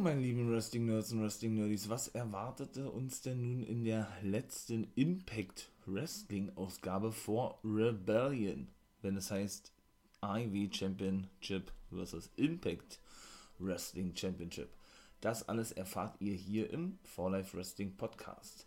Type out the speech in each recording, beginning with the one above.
meine lieben Wrestling Nerds und Wrestling Nerdies. Was erwartete uns denn nun in der letzten Impact Wrestling Ausgabe vor Rebellion? Wenn es heißt IV Championship versus Impact Wrestling Championship. Das alles erfahrt ihr hier im For Life Wrestling Podcast.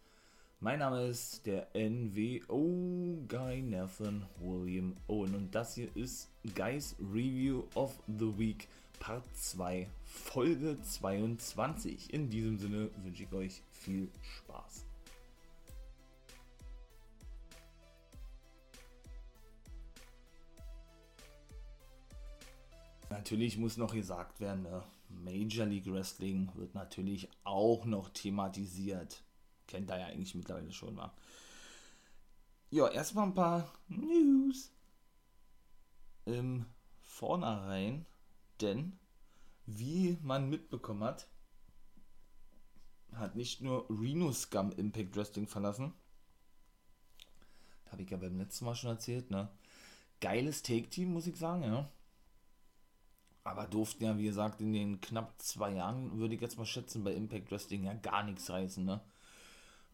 Mein Name ist der NWO Guy Nathan William Owen und das hier ist Guys Review of the Week Part 2, Folge 22. In diesem Sinne wünsche ich euch viel Spaß. Natürlich muss noch gesagt werden, ne? Major League Wrestling wird natürlich auch noch thematisiert. Kennt ihr ja eigentlich mittlerweile schon, wa? Ja, erstmal ein paar News. Im Vornherein denn wie man mitbekommen hat, hat nicht nur Reno Scum Impact Wrestling verlassen. Habe ich ja beim letzten Mal schon erzählt, ne? Geiles Take-Team, muss ich sagen, ja. Aber durften ja, wie gesagt, in den knapp zwei Jahren, würde ich jetzt mal schätzen, bei Impact Wrestling ja gar nichts reißen, ne?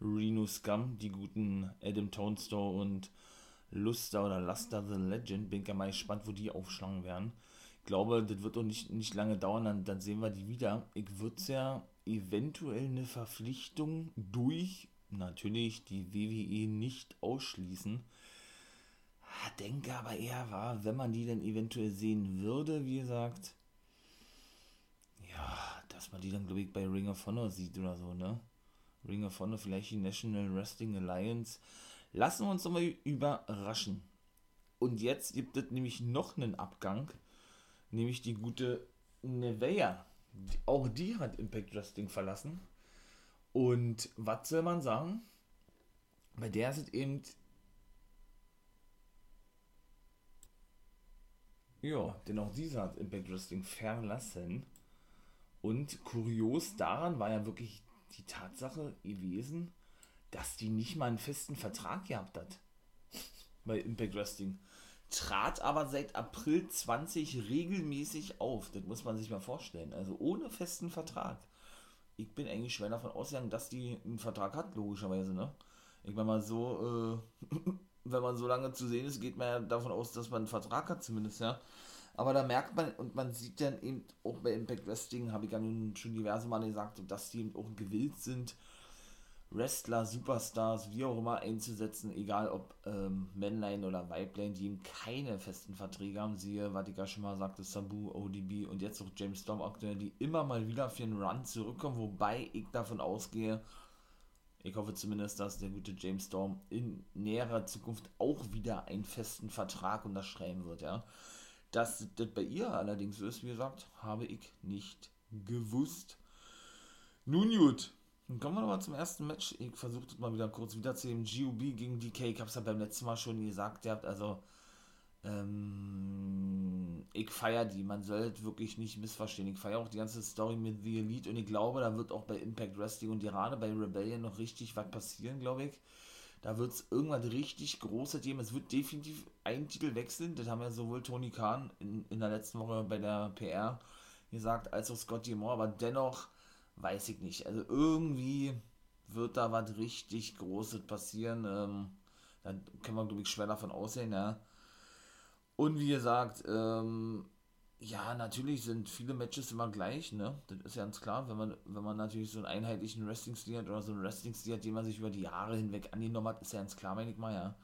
Reno Scum, die guten Adam Tonestone und Luster oder Luster the Legend, bin ich ja mal gespannt, wo die aufschlagen werden glaube, das wird auch nicht, nicht lange dauern, dann, dann sehen wir die wieder. Ich würde es ja eventuell eine Verpflichtung durch natürlich die WWE nicht ausschließen. Denke aber eher war, wenn man die dann eventuell sehen würde, wie gesagt, ja, dass man die dann, glaube ich, bei Ring of Honor sieht oder so, ne? Ring of Honor, vielleicht die National Wrestling Alliance. Lassen wir uns doch mal überraschen. Und jetzt gibt es nämlich noch einen Abgang nämlich die gute Nevea. Auch die hat Impact Wrestling verlassen. Und was soll man sagen? Bei der ist es eben. Ja, denn auch diese hat Impact Wrestling verlassen. Und kurios daran war ja wirklich die Tatsache gewesen, dass die nicht mal einen festen Vertrag gehabt hat. Bei Impact Wrestling trat aber seit April 20 regelmäßig auf. Das muss man sich mal vorstellen. Also ohne festen Vertrag. Ich bin eigentlich schwer davon ausgegangen, dass die einen Vertrag hat, logischerweise, ne? Ich meine mal so, äh, wenn man so lange zu sehen ist, geht man ja davon aus, dass man einen Vertrag hat, zumindest, ja. Aber da merkt man, und man sieht dann eben auch bei Impact Wrestling, habe ich ja nun schon diverse Male gesagt, dass die eben auch gewillt sind, Wrestler, Superstars, wie auch immer einzusetzen, egal ob ähm, Männlein oder Weiblein, die eben keine festen Verträge haben, siehe, was ich ja schon mal sagte, Sabu, ODB und jetzt auch James Storm aktuell, die immer mal wieder für einen Run zurückkommen, wobei ich davon ausgehe, ich hoffe zumindest, dass der gute James Storm in näherer Zukunft auch wieder einen festen Vertrag unterschreiben wird, ja. Dass das bei ihr allerdings so ist, wie gesagt, habe ich nicht gewusst. Nun gut, dann kommen wir nochmal zum ersten Match. Ich versuche das mal wieder kurz wieder zu dem GUB gegen DK. Ich habe es ja beim letzten Mal schon gesagt, ihr habt also ähm, ich feiere die. Man sollte wirklich nicht missverstehen. Ich feiere auch die ganze Story mit The Elite und ich glaube, da wird auch bei Impact Wrestling und gerade bei Rebellion noch richtig was passieren, glaube ich. Da wird es irgendwas richtig Großes geben. Es wird definitiv einen Titel wechseln. Das haben ja sowohl Tony Khan in, in der letzten Woche bei der PR gesagt, als auch Scotty Moore. Aber dennoch weiß ich nicht. Also irgendwie wird da was richtig Großes passieren. Ähm, dann kann man, glaube ich, schwer davon aussehen, ja. Und wie gesagt, ähm, ja, natürlich sind viele Matches immer gleich, ne? Das ist ja ganz klar, wenn man, wenn man natürlich so einen einheitlichen Wrestling-Stil hat oder so einen Wrestling-Stil hat, den man sich über die Jahre hinweg angenommen hat, ist ja ganz klar, meine ich mal, ja.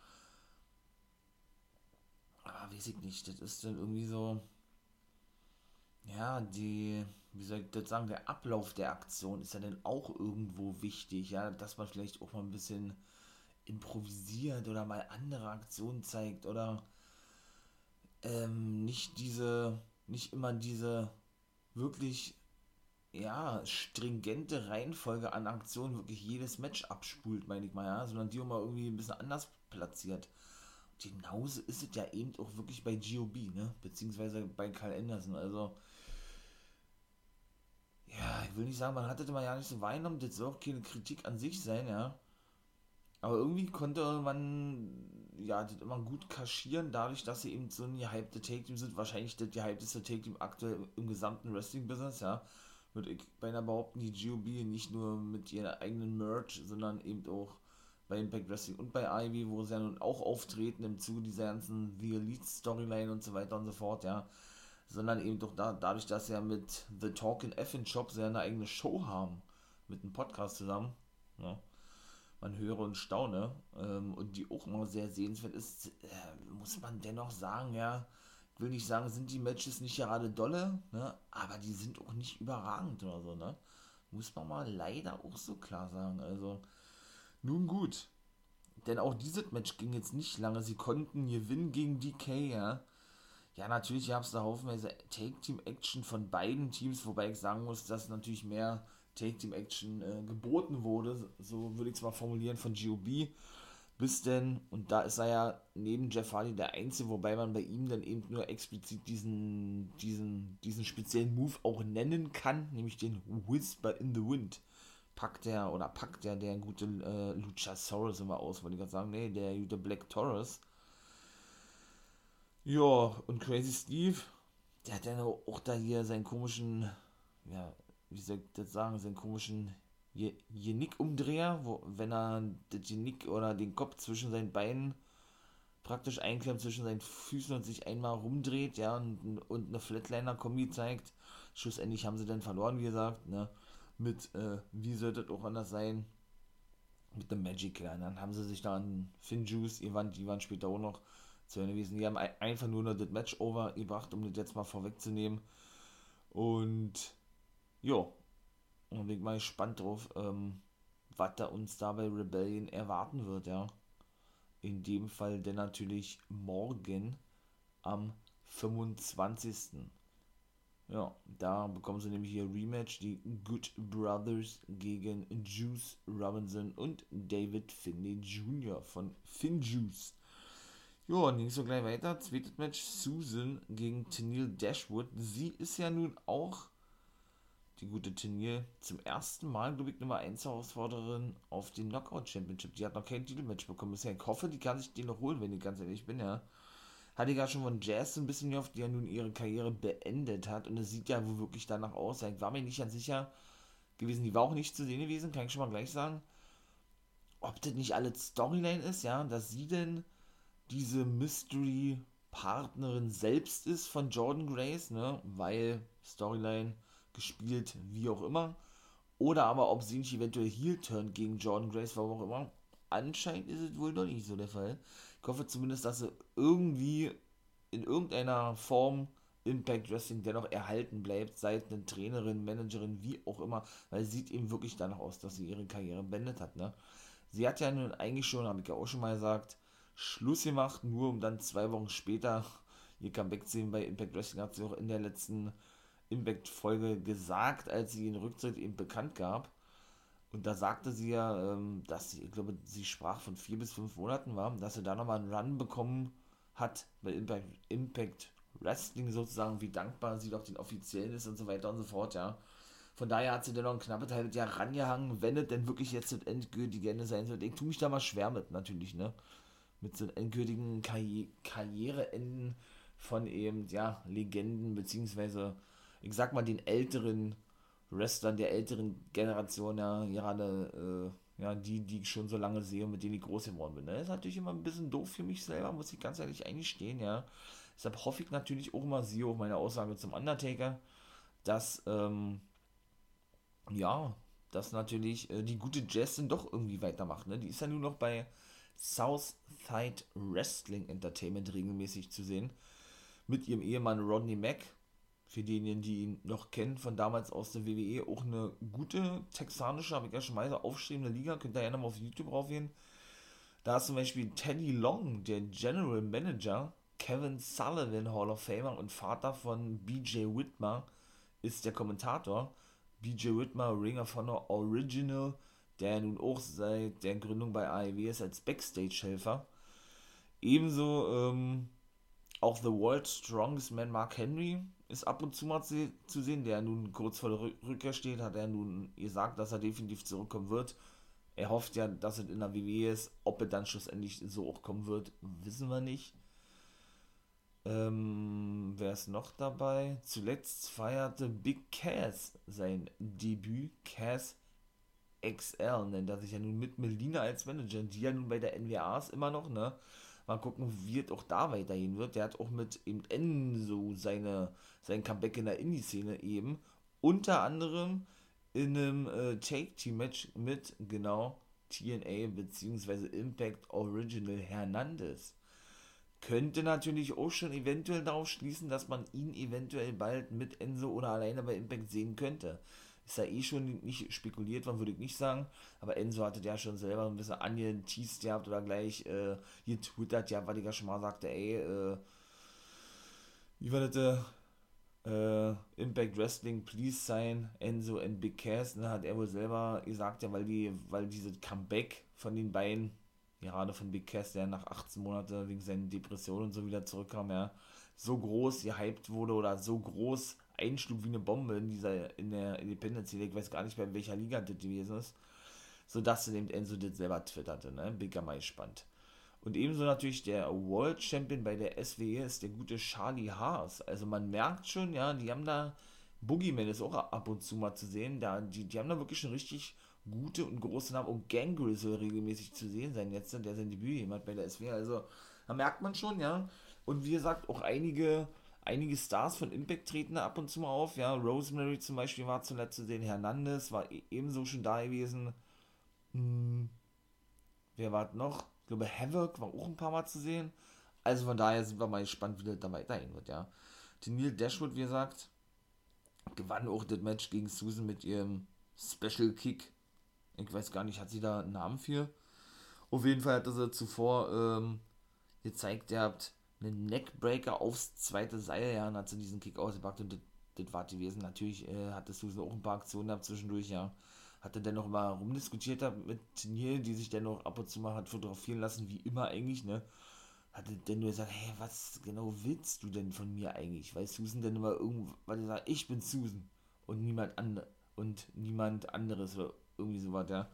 Aber weiß ich nicht, das ist dann irgendwie so, ja, die, wie soll ich das sagen, der Ablauf der Aktion ist ja dann auch irgendwo wichtig, ja, dass man vielleicht auch mal ein bisschen improvisiert oder mal andere Aktionen zeigt oder ähm, nicht diese, nicht immer diese wirklich, ja, stringente Reihenfolge an Aktionen wirklich jedes Match abspult, meine ich mal, ja, sondern die auch mal irgendwie ein bisschen anders platziert. Genauso ist es ja eben auch wirklich bei GOB, ne, beziehungsweise bei Karl Anderson, also ja, ich will nicht sagen, man hat das immer ja nicht so wahrgenommen, das soll auch keine Kritik an sich sein, ja. Aber irgendwie konnte man ja das immer gut kaschieren, dadurch, dass sie eben so ein gehypte Take-Team sind. Wahrscheinlich das gehypteste Take-Team aktuell im gesamten Wrestling-Business, ja. würde ich beinahe behaupten, die GOB nicht nur mit ihrer eigenen Merch, sondern eben auch bei Impact Wrestling und bei Ivy, wo sie ja nun auch auftreten im Zuge dieser ganzen The Elite Storyline und so weiter und so fort, ja. Sondern eben doch da, dadurch, dass sie ja mit The Talkin' Effin Shop ja eine eigene Show haben, mit einem Podcast zusammen, ja. Man höre und staune, ähm, und die auch immer sehr sehenswert ist, äh, muss man dennoch sagen, ja, ich will nicht sagen, sind die Matches nicht gerade dolle, ne, aber die sind auch nicht überragend oder so, ne. Muss man mal leider auch so klar sagen, also, nun gut. Denn auch dieses Match ging jetzt nicht lange. Sie konnten gewinnen gegen DK, ja. Ja, natürlich gab es da haufenweise Take-Team-Action von beiden Teams, wobei ich sagen muss, dass natürlich mehr Take-Team-Action äh, geboten wurde, so würde ich es mal formulieren, von GOB. Bis denn, und da ist er ja neben Jeff Hardy der Einzige, wobei man bei ihm dann eben nur explizit diesen, diesen, diesen speziellen Move auch nennen kann, nämlich den Whisper in the Wind packt der oder packt der der gute äh, Luchasaurus immer aus, wollte ich gerade sagen, nee, der gute Black Taurus. Ja, und Crazy Steve, der hat ja auch da hier seinen komischen, ja, wie soll ich das sagen, seinen komischen Genick-Umdreher, wo, wenn er das Genick oder den Kopf zwischen seinen Beinen praktisch einklemmt zwischen seinen Füßen und sich einmal rumdreht, ja, und, und eine Flatliner-Kombi zeigt. Schlussendlich haben sie dann verloren, wie gesagt, ne mit, äh, wie sollte das auch anders sein, mit dem Magic Killer. Dann haben sie sich da an Finn Juice, die waren, die waren später auch noch zu Ende gewesen. Die haben einfach nur noch das Match over gebracht, um das jetzt mal vorwegzunehmen. Und ja, und bin mal gespannt drauf, ähm, was da uns da bei Rebellion erwarten wird, ja. In dem Fall denn natürlich morgen am 25. Ja, da bekommen sie nämlich hier Rematch, die Good Brothers gegen Juice Robinson und David Finney Jr. von FinJuice. Ja, und ging so gleich weiter. Zweites Match, Susan gegen Tennille Dashwood. Sie ist ja nun auch, die gute Tennille, zum ersten Mal, glaube ich, Nummer 1 Herausforderin auf den Knockout Championship. Die hat noch kein Titelmatch bekommen bisher. Ich hoffe, die kann sich den noch holen, wenn ich ganz ehrlich bin, ja hatte ich ja schon von Jazz ein bisschen gehofft, die ja nun ihre Karriere beendet hat. Und es sieht ja wohl wirklich danach aus. Ich war mir nicht ganz sicher gewesen, die war auch nicht zu sehen gewesen, kann ich schon mal gleich sagen. Ob das nicht alles Storyline ist, ja, dass sie denn diese Mystery-Partnerin selbst ist von Jordan Grace, ne, weil Storyline gespielt, wie auch immer. Oder aber ob sie nicht eventuell Heel turn gegen Jordan Grace, warum auch immer. Anscheinend ist es wohl noch nicht so der Fall. Ich hoffe zumindest, dass sie irgendwie in irgendeiner Form Impact Wrestling dennoch erhalten bleibt, seit eine Trainerin, Managerin, wie auch immer, weil es sieht eben wirklich danach aus, dass sie ihre Karriere beendet hat. Ne? Sie hat ja nun eigentlich schon, habe ich ja auch schon mal gesagt, Schluss gemacht, nur um dann zwei Wochen später ihr Comeback zu sehen bei Impact Wrestling, hat sie auch in der letzten Impact-Folge gesagt, als sie den Rücktritt eben bekannt gab. Und da sagte sie ja, ähm, dass sie, ich glaube, sie sprach von vier bis fünf Monaten war, dass sie da nochmal einen Run bekommen hat bei Impact, Impact Wrestling sozusagen, wie dankbar sie doch den offiziellen ist und so weiter und so fort, ja. Von daher hat sie dann noch ein knappes halbes Jahr rangehangen, wenn es denn wirklich jetzt das endgültige Ende sein soll. Ich tue mich da mal schwer mit, natürlich, ne? Mit so endgültigen Karri Karriereenden von eben, ja, Legenden, beziehungsweise, ich sag mal, den älteren Wrestlern der älteren Generation, ja, gerade, äh, ja, die, die ich schon so lange sehe und mit denen ich groß geworden bin. Das ist natürlich immer ein bisschen doof für mich selber, muss ich ganz ehrlich eingestehen, ja. Deshalb hoffe ich natürlich auch immer, siehe auch meine Aussage zum Undertaker, dass, ähm, ja, dass natürlich äh, die gute Jessin doch irgendwie weitermacht, ne? Die ist ja nur noch bei Southside Wrestling Entertainment regelmäßig zu sehen. Mit ihrem Ehemann Rodney Mack, für diejenigen, die ihn noch kennen, von damals aus der WWE, auch eine gute texanische, habe ich ja schon mal aufstrebende Liga, könnt ihr ja nochmal auf YouTube raufgehen. Da ist zum Beispiel Teddy Long, der General Manager, Kevin Sullivan, Hall of Famer und Vater von BJ Whitmer, ist der Kommentator. BJ Whitmer, Ring of Honor Original, der nun auch seit der Gründung bei AEW ist als Backstage-Helfer. Ebenso ähm, auch The World's Strongest Man Mark Henry, ist ab und zu mal zu, zu sehen, der nun kurz vor der Rückkehr steht, hat er nun gesagt, dass er definitiv zurückkommen wird. Er hofft ja, dass es in der WWE ist. Ob er dann schlussendlich so auch kommen wird, wissen wir nicht. Ähm, wer ist noch dabei? Zuletzt feierte Big Cass sein Debüt. Cass XL nennt er sich ja nun mit Melina als Manager, die ja nun bei der NWA ist immer noch, ne? Mal gucken, wie es auch da weitergehen wird. Der hat auch mit eben Enzo seine, sein Comeback in der Indie-Szene eben. Unter anderem in einem äh, Take-Team-Match mit, genau, TNA bzw. Impact Original Hernandez. Könnte natürlich auch schon eventuell darauf schließen, dass man ihn eventuell bald mit Enzo oder alleine bei Impact sehen könnte. Ist ja eh schon nicht spekuliert worden, würde ich nicht sagen. Aber Enzo hatte ja schon selber ein bisschen angeteased gehabt oder gleich äh, getwittert, ja, weil ich ja schon mal sagte, ey, äh, wie war das, äh, Impact Wrestling, please sign Enzo and Big Cass, ne, hat er wohl selber gesagt, ja, weil die, weil diese Comeback von den beiden, gerade von Big Cass, der nach 18 Monaten wegen seiner Depression und so wieder zurückkam, ja, so groß gehypt wurde oder so groß einschlug wie eine Bombe in dieser, in der Independence League, ich weiß gar nicht mehr, in welcher Liga das gewesen ist, sodass eben Enzo das selber twitterte, ne, bin ja mal gespannt. Und ebenso natürlich der World Champion bei der SWE ist der gute Charlie Haas. Also man merkt schon, ja, die haben da, Boogeyman ist auch ab und zu mal zu sehen, da, die, die haben da wirklich schon richtig gute und große Namen. Und Gangrel soll regelmäßig zu sehen sein jetzt, der sein Debüt jemand bei der SWE. Also da merkt man schon, ja. Und wie gesagt, auch einige, einige Stars von Impact treten da ab und zu mal auf. Ja, Rosemary zum Beispiel war zuletzt zu sehen, Hernandez war e-, ebenso schon da gewesen. Hm. Wer war noch? Ich glaube, Havoc war auch ein paar Mal zu sehen. Also von daher sind wir mal gespannt, wie das da weiterhin wird, ja. Neil Dashwood, wie gesagt, gewann auch das Match gegen Susan mit ihrem Special Kick. Ich weiß gar nicht, hat sie da einen Namen für? Auf jeden Fall hat sie zuvor ähm, gezeigt, ihr habt einen Neckbreaker aufs zweite Seil, ja, und hat sie diesen Kick ausgepackt und das, war gewesen. Natürlich äh, hatte Susan auch ein paar Aktionen gehabt zwischendurch, ja hat er dann noch mal rumdiskutiert hat mit Neil, die sich dann noch ab und zu mal hat fotografieren lassen, wie immer eigentlich, ne? Hat er dann nur gesagt, hey, was genau willst du denn von mir eigentlich? Weil Susan dann immer er sagt, ich bin Susan und niemand andere und niemand anderes oder irgendwie sowas, ja.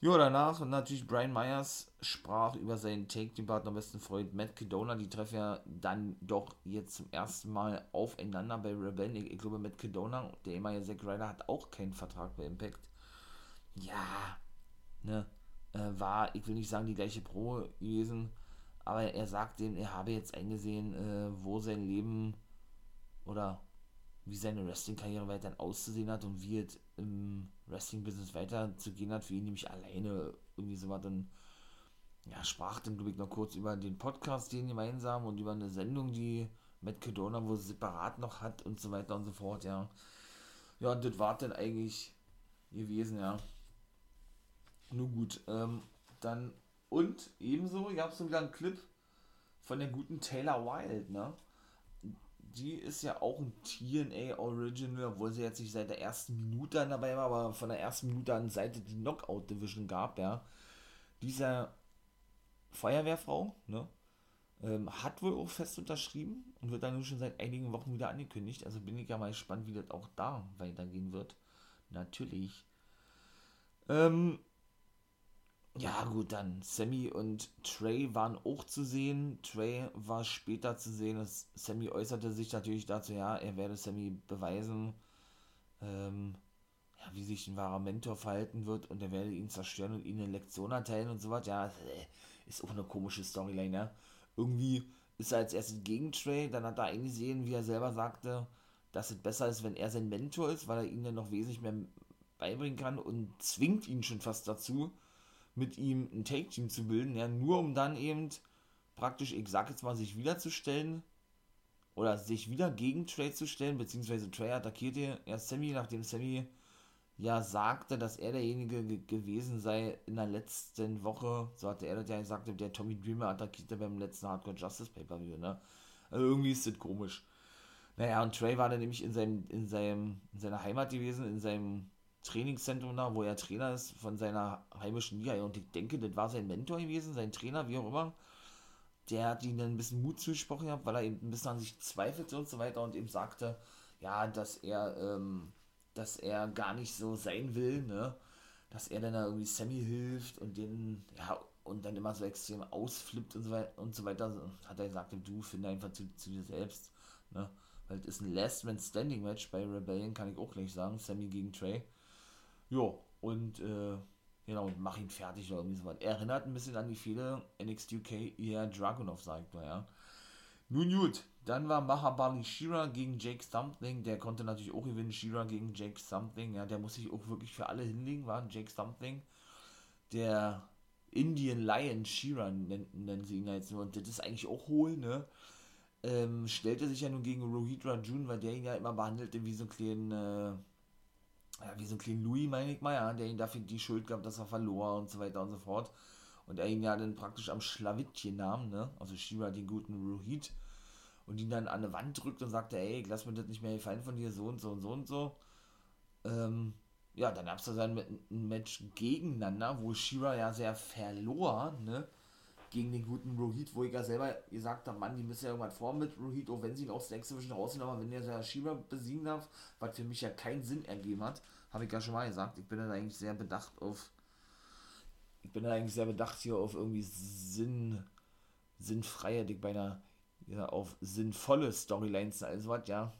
Ja, danach und natürlich Brian Myers sprach über seinen Take-Team-Partner, besten Freund Matt Kedona. Die treffen ja dann doch jetzt zum ersten Mal aufeinander bei Rebellion. Ich, ich glaube, Matt Kedona, der ehemalige Zack Ryder, hat auch keinen Vertrag bei Impact. Ja, ne, äh, war, ich will nicht sagen, die gleiche Pro gewesen, aber er sagt dem, er habe jetzt eingesehen, äh, wo sein Leben oder wie seine Wrestling-Karriere weiterhin auszusehen hat und wie es im Wrestling-Business weiterzugehen hat, für ihn nämlich alleine irgendwie so was dann, ja, sprach dann, glaube ich, noch kurz über den Podcast, den gemeinsam und über eine Sendung, die Matt Cadona wohl separat noch hat und so weiter und so fort, ja. Ja, und das war dann eigentlich gewesen, ja. Nur gut, ähm, dann, und ebenso, ihr habt so einen Clip von der guten Taylor Wilde, ne? Die ist ja auch ein TNA Original, obwohl sie jetzt nicht seit der ersten Minute an dabei war, aber von der ersten Minute an Seite die Knockout Division gab, ja. Dieser Feuerwehrfrau, ne, ähm, hat wohl auch fest unterschrieben und wird dann schon seit einigen Wochen wieder angekündigt. Also bin ich ja mal gespannt, wie das auch da weitergehen wird. Natürlich. Ähm, ja, gut, dann Sammy und Trey waren auch zu sehen. Trey war später zu sehen. Sammy äußerte sich natürlich dazu, ja, er werde Sammy beweisen, ähm, ja, wie sich ein wahrer Mentor verhalten wird und er werde ihn zerstören und ihnen eine Lektion erteilen und so was. Ja, äh, ist auch eine komische Storyline, ja. Irgendwie ist er als erstes gegen Trey, dann hat er eingesehen, wie er selber sagte, dass es besser ist, wenn er sein Mentor ist, weil er ihnen dann noch wesentlich mehr beibringen kann und zwingt ihn schon fast dazu mit ihm ein Take-Team zu bilden, ja, nur um dann eben praktisch, ich sag jetzt mal, sich wiederzustellen oder sich wieder gegen Trey zu stellen, beziehungsweise Trey attackierte erst Sammy, nachdem Sammy ja sagte, dass er derjenige gewesen sei in der letzten Woche, so hatte er das ja gesagt, der Tommy Dreamer attackierte beim letzten Hardcore Justice Pay-Per-View, ne? Also irgendwie ist das komisch. Naja, und Trey war dann nämlich in seinem, in seinem, in seiner Heimat gewesen, in seinem Trainingszentrum da, wo er Trainer ist von seiner heimischen Liga. Und ich denke, das war sein Mentor gewesen, sein Trainer, wie auch immer. Der hat ihm dann ein bisschen Mut zugesprochen weil er eben ein bisschen an sich zweifelte und so weiter und ihm sagte, ja, dass er, ähm, dass er gar nicht so sein will, ne? Dass er dann da irgendwie Sammy hilft und den, ja, und dann immer so extrem ausflippt und so weiter, und so weiter hat er gesagt, du finde einfach zu, zu dir selbst. Ne? Weil es ist ein Last Man Standing Match bei Rebellion, kann ich auch gleich sagen. Sammy gegen Trey. Jo, und äh, genau, und mach ihn fertig oder irgendwie sowas. Er erinnert ein bisschen an die viele NXT UK eher Dragunov, sagt man, ja. Nun gut, dann war Mahabali Shira gegen Jake Something. Der konnte natürlich auch gewinnen. Shira gegen Jake Something. Ja, der muss sich auch wirklich für alle hinlegen, war Jake Something. Der Indian Lion Shira nennen, nennen sie ihn jetzt nur. Und das ist eigentlich auch hohl, ne? Ähm, stellte sich ja nun gegen Rohit Rajun, weil der ihn ja immer behandelte wie so ein kleinen, äh, ja, wie so ein kleinen Louis, meine ich mal, ja, der ihn dafür die Schuld gab, dass er verlor und so weiter und so fort. Und er ihn ja dann praktisch am Schlawittchen nahm, ne? Also Shira den guten Rohit und ihn dann an eine Wand drückt und sagte, ey, lass mir das nicht mehr gefallen von dir, so und so und so und so. Ähm, ja, dann gab es dann ein Match gegeneinander, wo Shira ja sehr verlor, ne? Gegen den guten Rohit, wo ich ja selber gesagt habe, Mann, die müssen ja irgendwas vor mit Rohit, auch wenn sie ihn aus der Exhibition rausnehmen, aber wenn der ja Shira besiegen darf, was für mich ja keinen Sinn ergeben hat, habe ich ja schon mal gesagt. Ich bin dann eigentlich sehr bedacht auf, ich bin dann eigentlich sehr bedacht hier auf irgendwie Sinn, sinnfreie, ich beinahe ja, auf sinnvolle Storylines also was, ja.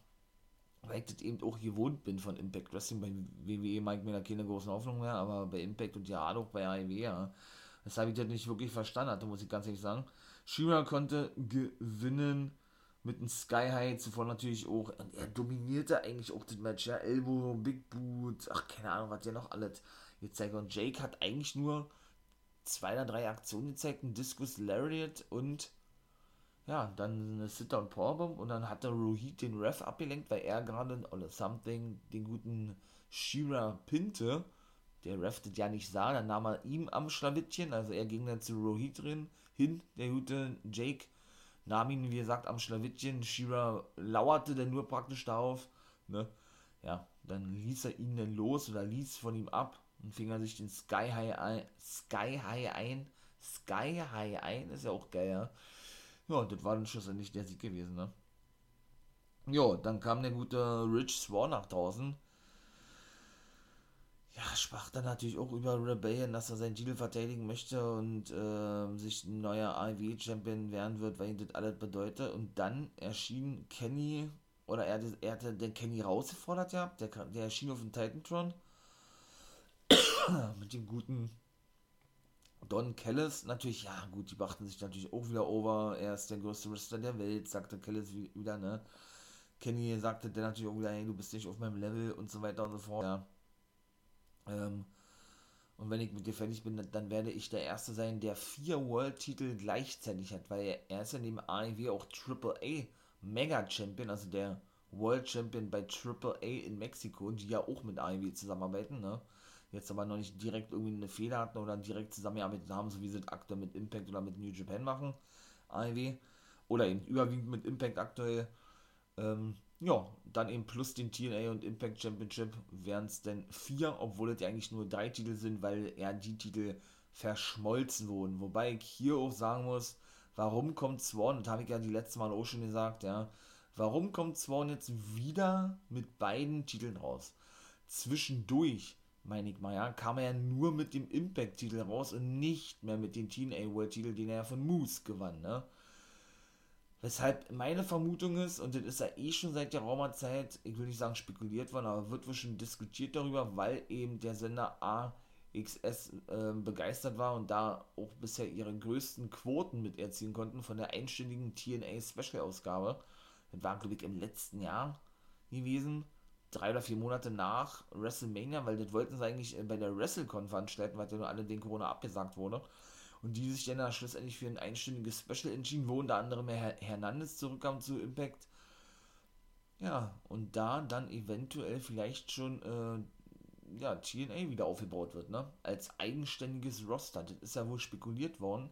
Weil ich das eben auch gewohnt bin von Impact Wrestling. Bei WWE mag ich mir da keine großen Hoffnungen mehr, aber bei Impact und ja auch bei AEW, ja. Das habe ich das nicht wirklich verstanden hatte, muss ich ganz ehrlich sagen. Shira konnte gewinnen mit einem Sky High, zuvor natürlich auch, und er dominierte eigentlich auch das Match, ja, Elbow, Big Boot, ach, keine Ahnung, was der noch alles jetzt zeigt. Und Jake hat eigentlich nur zwei oder drei Aktionen gezeigt, ein Discus Lariat und ja, dann eine Sit-Down Powerbomb und dann hat der Rohit den Ref abgelenkt, weil er gerade oder something den guten Shira pinte. Der Ref ja nicht sah, dann nahm er ihm am Schlawittchen, also er ging dann zu Rohit drin, hin, der gute Jake nahm ihn, wie gesagt, am Schlawittchen. Shira lauerte dann nur praktisch darauf, ne? Ja, dann ließ er ihn dann los oder ließ von ihm ab und fing er sich den Sky High ein, Sky High ein, Sky High ein, ist ja auch geil, ja ja, das war dann schlussendlich der Sieg gewesen, ne? Ja, dann kam der gute Rich Swan nach draußen. Ja, sprach dann natürlich auch über Rebellion, dass er seinen Titel verteidigen möchte und äh, sich ein neuer AEW-Champion werden wird, weil ihn das alles bedeutet. Und dann erschien Kenny, oder er, er hatte den Kenny rausgefordert ja, der, der erschien auf dem Titantron mit dem guten Don Kellis, natürlich, ja gut, die brachten sich natürlich auch wieder over. Er ist der größte Wrestler der Welt, sagte Kellis wieder, ne? Kenny sagte der natürlich auch wieder, hey, du bist nicht auf meinem Level und so weiter und so fort. Ja. Ähm, und wenn ich mit dir fertig bin, dann werde ich der Erste sein, der vier World-Titel gleichzeitig hat, weil er ist ja neben AEW auch Triple A Mega Champion, also der World Champion bei Triple A in Mexiko, die ja auch mit AEW zusammenarbeiten, ne? jetzt aber noch nicht direkt irgendwie eine Fehler hatten oder direkt zusammengearbeitet haben, so wie sie aktuell mit Impact oder mit New Japan machen, AEW, oder eben überwiegend mit Impact aktuell. Ähm, ja, dann eben plus den TNA und Impact Championship wären es denn vier, obwohl es ja eigentlich nur drei Titel sind, weil ja die Titel verschmolzen wurden. Wobei ich hier auch sagen muss, warum kommt Swan, das habe ich ja die letzte Mal auch schon gesagt, ja, warum kommt Swan jetzt wieder mit beiden Titeln raus? Zwischendurch meine ich mal, ja, kam er ja nur mit dem Impact-Titel raus und nicht mehr mit dem TNA World-Titel, den er von Moose gewann, ne? Weshalb meine Vermutung ist, und das ist ja eh schon seit der Raumerzeit, ich will nicht sagen spekuliert worden, aber wird wohl schon diskutiert darüber, weil eben der Sender AXS äh, begeistert war und da auch bisher ihre größten Quoten mit erzielen konnten von der einstündigen TNA Special-Ausgabe. Das war, glaube ich, im letzten Jahr gewesen drei oder vier Monate nach WrestleMania, weil das wollten sie eigentlich äh, bei der WrestleCon veranstalten, weil ja nur alle den Corona abgesagt wurde. Und die sich dann, schlussendlich für ein einstündiges Special entschieden, wo unter anderem Herr Hernandez zurückkam zu Impact. Ja, und da dann eventuell vielleicht schon äh, ja, TNA wieder aufgebaut wird, ne? Als eigenständiges Roster. Das ist ja wohl spekuliert worden.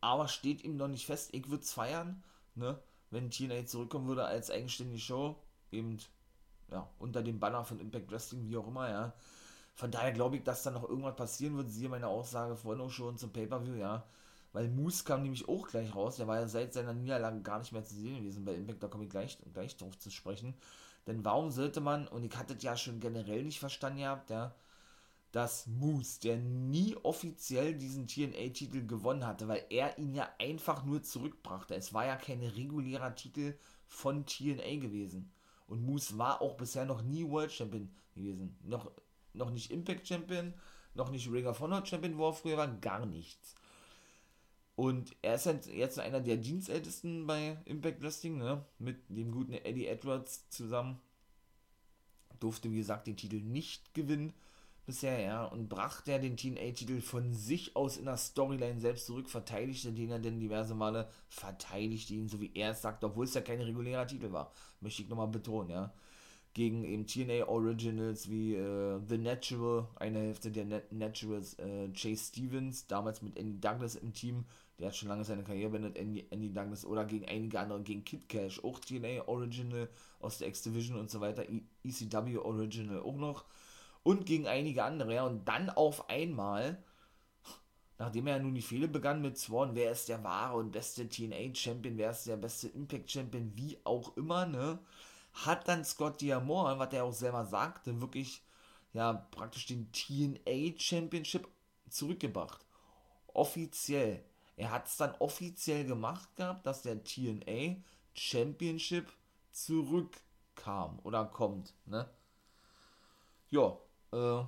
Aber steht ihm noch nicht fest. Ich würde es feiern, ne? Wenn TNA zurückkommen würde als eigenständige Show. Eben ja, unter dem Banner von Impact Wrestling, wie auch immer, ja. Von daher glaube ich, dass da noch irgendwas passieren wird. Siehe meine Aussage vorhin auch schon zum Pay-Per-View, ja. Weil Moose kam nämlich auch gleich raus. Der war ja seit seiner Niederlage gar nicht mehr zu sehen gewesen bei Impact. Da komme ich gleich, gleich drauf zu sprechen. Denn warum sollte man, und ich hatte es ja schon generell nicht verstanden gehabt, ja, dass Moose, der nie offiziell diesen TNA-Titel gewonnen hatte, weil er ihn ja einfach nur zurückbrachte. Es war ja kein regulärer Titel von TNA gewesen. Und Moose war auch bisher noch nie World Champion gewesen. Noch, noch nicht Impact Champion, noch nicht Ring of Honor Champion, wo er früher war, gar nichts. Und er ist halt jetzt einer der Dienstältesten bei Impact Wrestling, ne? mit dem guten Eddie Edwards zusammen. Durfte, wie gesagt, den Titel nicht gewinnen bisher, ja, und brachte er den TNA-Titel von sich aus in der Storyline selbst zurück, verteidigte den er denn diverse Male, verteidigte ihn, so wie er es sagt, obwohl es ja kein regulärer Titel war, möchte ich nochmal betonen, ja, gegen eben TNA Originals wie äh, The Natural, eine Hälfte der Nat Naturals, äh, Chase Stevens, damals mit Andy Douglas im Team, der hat schon lange seine Karriere beendet, Andy, Andy Douglas, oder gegen einige andere, gegen Kid Cash, auch TNA Original aus der X-Division und so weiter, e ECW Original auch noch, und gegen einige andere. Ja, und dann auf einmal, nachdem er nun die Fehler begann mit Swan, wer ist der wahre und beste TNA-Champion, wer ist der beste Impact-Champion, wie auch immer, ne, hat dann Scott Diamore, was er auch selber sagte, wirklich, ja, praktisch den TNA-Championship zurückgebracht. Offiziell. Er hat es dann offiziell gemacht gehabt, dass der TNA Championship zurückkam oder kommt, ne? Ja, äh,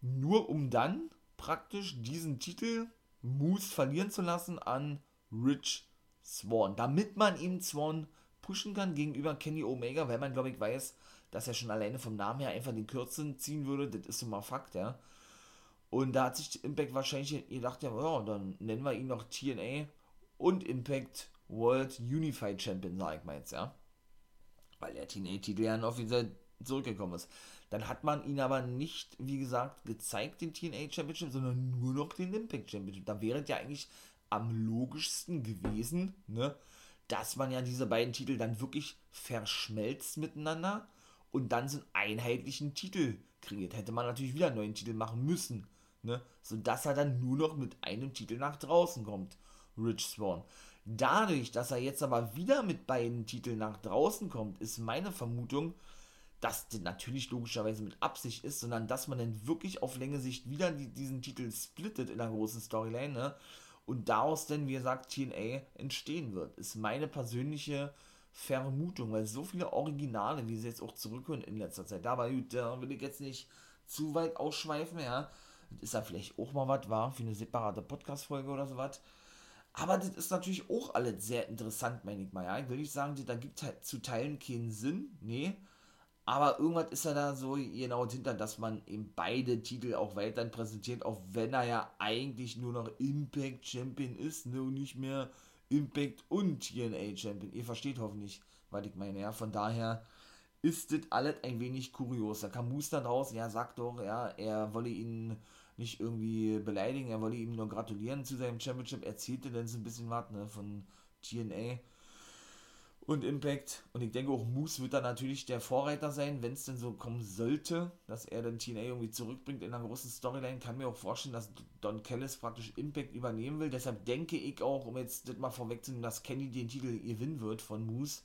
nur um dann praktisch diesen Titel Moose verlieren zu lassen an Rich Swan, damit man ihm Swan pushen kann gegenüber Kenny Omega, weil man glaube ich weiß, dass er schon alleine vom Namen her einfach den Kürzen ziehen würde, das ist immer Fakt, ja. Und da hat sich Impact wahrscheinlich gedacht, ja, ja, dann nennen wir ihn noch TNA und Impact World Unified Champion, sag ich mal jetzt, ja. Weil der TNA-Titel ja offiziell zurückgekommen ist. Dann hat man ihn aber nicht, wie gesagt, gezeigt, den TNA Championship, sondern nur noch den Impact Championship. Da wäre es ja eigentlich am logischsten gewesen, ne, dass man ja diese beiden Titel dann wirklich verschmelzt miteinander und dann so einen einheitlichen Titel kreiert. Hätte man natürlich wieder einen neuen Titel machen müssen, ne, sodass er dann nur noch mit einem Titel nach draußen kommt, Rich Swan. Dadurch, dass er jetzt aber wieder mit beiden Titeln nach draußen kommt, ist meine Vermutung, dass das natürlich logischerweise mit Absicht ist, sondern dass man dann wirklich auf Länge Sicht wieder die, diesen Titel splittet in einer großen Storyline ne? Und daraus dann, wie gesagt, TNA entstehen wird. Ist meine persönliche Vermutung, weil so viele Originale, wie sie jetzt auch zurückkommen in letzter Zeit, aber gut, da will ich jetzt nicht zu weit ausschweifen, ja. Das ist ja vielleicht auch mal was, war für eine separate Podcast-Folge oder so was. Aber das ist natürlich auch alles sehr interessant, meine ich mal, ja. Ich will nicht sagen, da gibt halt zu Teilen keinen Sinn, nee aber irgendwas ist ja da so genau hinter, dass man eben beide Titel auch weiterhin präsentiert, auch wenn er ja eigentlich nur noch Impact Champion ist, ne, und nicht mehr Impact und TNA Champion. Ihr versteht hoffentlich, was ich meine, ja. Von daher ist das alles ein wenig kurios. Da kam Moose dann raus, ja, sagt doch, ja, er wolle ihn nicht irgendwie beleidigen, er wolle ihm nur gratulieren zu seinem Championship, erzählte dann so ein bisschen was, ne, von TNA und Impact. Und ich denke auch Moose wird da natürlich der Vorreiter sein, wenn es denn so kommen sollte, dass er dann TNA irgendwie zurückbringt in einer großen Storyline. Kann mir auch vorstellen, dass Don Callis praktisch Impact übernehmen will. Deshalb denke ich auch, um jetzt das mal vorwegzunehmen, dass Kenny den Titel gewinnen wird von Moose.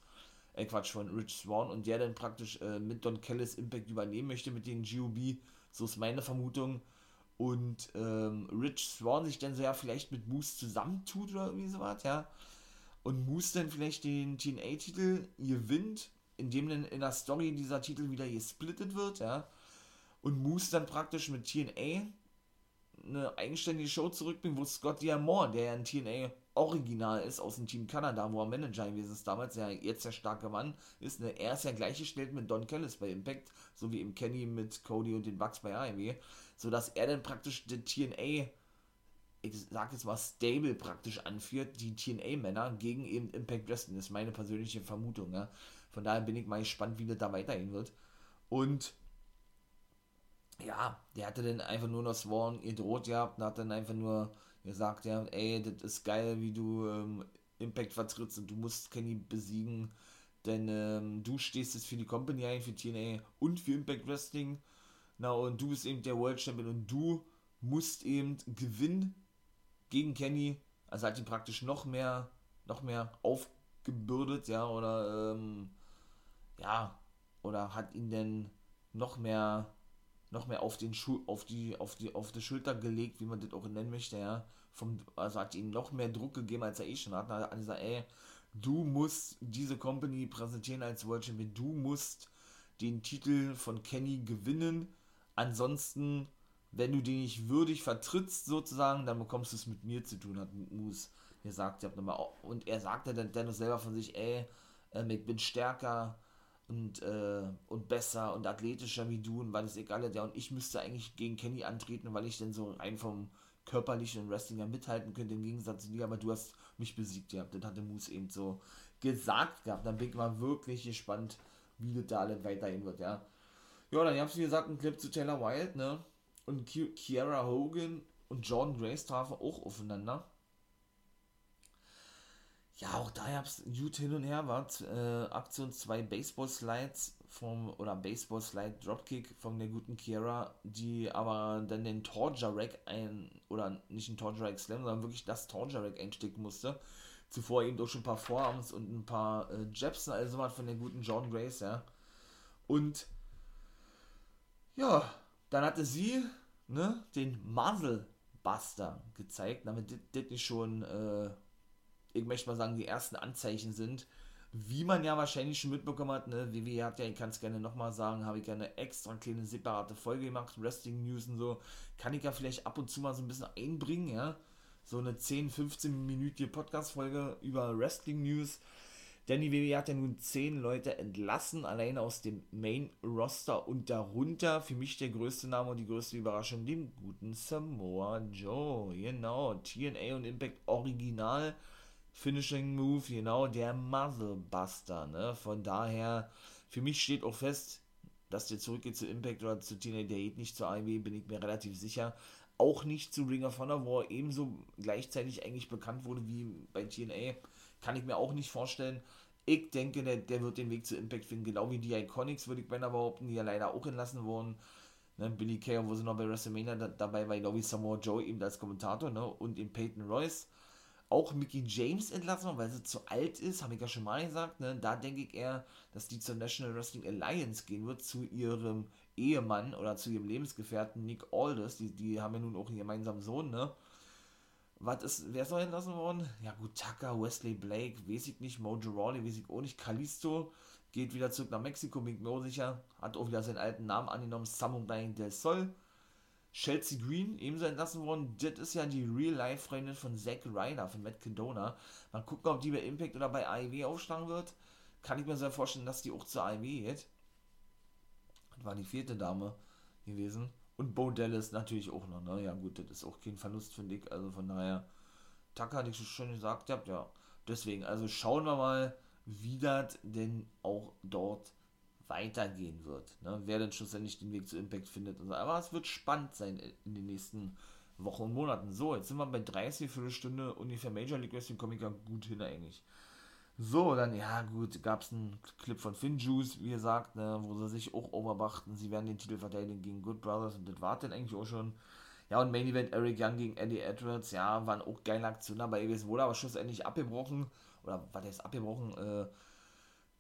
Äh, Quatsch, von Rich Swan und der dann praktisch äh, mit Don Callis Impact übernehmen möchte mit den GOB. So ist meine Vermutung. Und ähm, Rich Swan sich dann so ja vielleicht mit Moose zusammentut oder irgendwie sowas, ja und Moose dann vielleicht den TNA-Titel gewinnt, indem dann in der Story dieser Titel wieder gesplittet wird, ja. Und Moose dann praktisch mit TNA eine eigenständige Show zurückbringt, wo Scott Diamore, der ja ein TNA Original ist aus dem Team Kanada, wo er Manager gewesen ist damals, ja jetzt der starke Mann ist, ne, er ist ja gleichgestellt mit Don Callis bei Impact, so wie eben Kenny mit Cody und den Bucks bei AEW, sodass er dann praktisch den TNA ich sag jetzt mal, Stable praktisch anführt, die TNA-Männer gegen eben Impact Wrestling. Das ist meine persönliche Vermutung. Ja. Von daher bin ich mal gespannt, wie das da weitergehen wird. Und ja, der hatte dann einfach nur noch Sworn gedroht gehabt und hat dann einfach nur gesagt, ja, ey, das ist geil, wie du ähm, Impact vertrittst und du musst Kenny besiegen, denn ähm, du stehst jetzt für die Company ein, für TNA und für Impact Wrestling. Na, und du bist eben der World Champion und du musst eben gewinnen gegen Kenny, also hat ihn praktisch noch mehr, noch mehr aufgebürdet, ja, oder ähm, ja, oder hat ihn denn noch mehr noch mehr auf den Schu auf die auf die auf die Schulter gelegt, wie man das auch nennen möchte, ja. Vom, also hat ihm noch mehr Druck gegeben, als er eh schon hat. Hat gesagt, ey, du musst diese Company präsentieren als World Champion, du musst den Titel von Kenny gewinnen. Ansonsten, wenn du den nicht würdig vertrittst, sozusagen, dann bekommst du es mit mir zu tun, hat Moose gesagt. Und er sagte dann dennoch selber von sich, ey, ähm, ich bin stärker und, äh, und besser und athletischer wie du und weil es egal ist, ja, und ich müsste eigentlich gegen Kenny antreten, weil ich denn so rein vom körperlichen Wrestling ja mithalten könnte, im Gegensatz zu dir, aber du hast mich besiegt, ja, das hatte Moose eben so gesagt gehabt. Dann bin ich mal wirklich gespannt, wie das da alles weiterhin wird, ja. Ja, dann habt ihr gesagt, ein Clip zu Taylor Wilde, ne? Und Kiara Hogan und Jordan Grace trafen auch aufeinander ja, auch da gab es gut hin und her, war äh, Aktion 2 Baseball-Slides vom, oder Baseball-Slide Dropkick von der guten Kiera, die aber dann den Torture Rack ein, oder nicht ein Torture Rack Slam, sondern wirklich das Torture Rack einstecken musste. Zuvor eben durch ein paar Vorarms und ein paar äh, Jabs also was von der guten John Grace, ja. Und ja, dann hatte sie ne, den Buster gezeigt, damit das nicht schon äh, ich möchte mal sagen, die ersten Anzeichen sind. Wie man ja wahrscheinlich schon mitbekommen hat, ne, WWE hat ja, ich kann es gerne nochmal sagen, habe ich ja eine extra kleine separate Folge gemacht, Wrestling News und so, kann ich ja vielleicht ab und zu mal so ein bisschen einbringen, ja. So eine 10, 15 minütige Podcast-Folge über Wrestling News. Denn die WWE hat ja nun 10 Leute entlassen, allein aus dem Main-Roster und darunter für mich der größte Name und die größte Überraschung, den guten Samoa Joe. Genau, TNA und Impact Original Finishing Move, genau, der Muzzle Buster, ne? Von daher, für mich steht auch fest, dass der zurückgeht zu Impact oder zu TNA, der geht nicht zur AEW, bin ich mir relativ sicher. Auch nicht zu Ring of Honor, wo er ebenso gleichzeitig eigentlich bekannt wurde wie bei TNA. Kann ich mir auch nicht vorstellen. Ich denke, der, der wird den Weg zu Impact finden, genau wie die Iconics, würde ich beinahe behaupten, die ja leider auch entlassen wurden. Ne, Billy Kay, wo sie noch bei WrestleMania da, dabei war, glaube ich, Samoa Joe eben als Kommentator, ne, und in Peyton Royce auch Mickey James entlassen, weil sie zu alt ist, habe ich ja schon mal gesagt. Ne? Da denke ich eher, dass die zur National Wrestling Alliance gehen wird, zu ihrem Ehemann oder zu ihrem Lebensgefährten Nick Aldis. Die, die haben ja nun auch einen gemeinsamen Sohn, ne? Was ist, wer soll entlassen worden? Ja gut, Tucker, Wesley Blake, weiß ich nicht, Mojo Rawley, weiß ich auch nicht, Kalisto geht wieder zurück nach Mexiko, bin ich mir sicher, hat auch wieder seinen alten Namen angenommen, Samurai del Sol Chelsea Green, ebenso entlassen worden. Das ist ja die Real-Life-Freundin von Zack Ryder, von Matt Condona. Mal gucken, ob die bei Impact oder bei AEW aufschlagen wird. Kann ich mir sehr vorstellen, dass die auch zur AEW geht. Das war die vierte Dame gewesen. Und Bo Dallas natürlich auch noch, ne? Ja, gut, das ist auch kein Verlust, finde ich. Also von daher, Tucker hatte ich schon gesagt, habt, ja. Deswegen, also schauen wir mal, wie das denn auch dort weitergehen wird. Ne? Wer denn schlussendlich den Weg zu Impact findet. So. Aber es wird spannend sein in den nächsten Wochen und Monaten. So, jetzt sind wir bei 30 Viertelstunde ungefähr Major League Wrestling komme ich ja gut hin eigentlich. So, dann, ja gut, gab es einen Clip von Finn Juice, wie gesagt, ne, wo sie sich auch overbrachten, sie werden den Titel verteidigen gegen Good Brothers und das war dann eigentlich auch schon. Ja, und Main Event Eric Young gegen Eddie Edwards, ja, waren auch geile Aktionen, aber es wurde aber schlussendlich abgebrochen, oder war der jetzt abgebrochen, äh,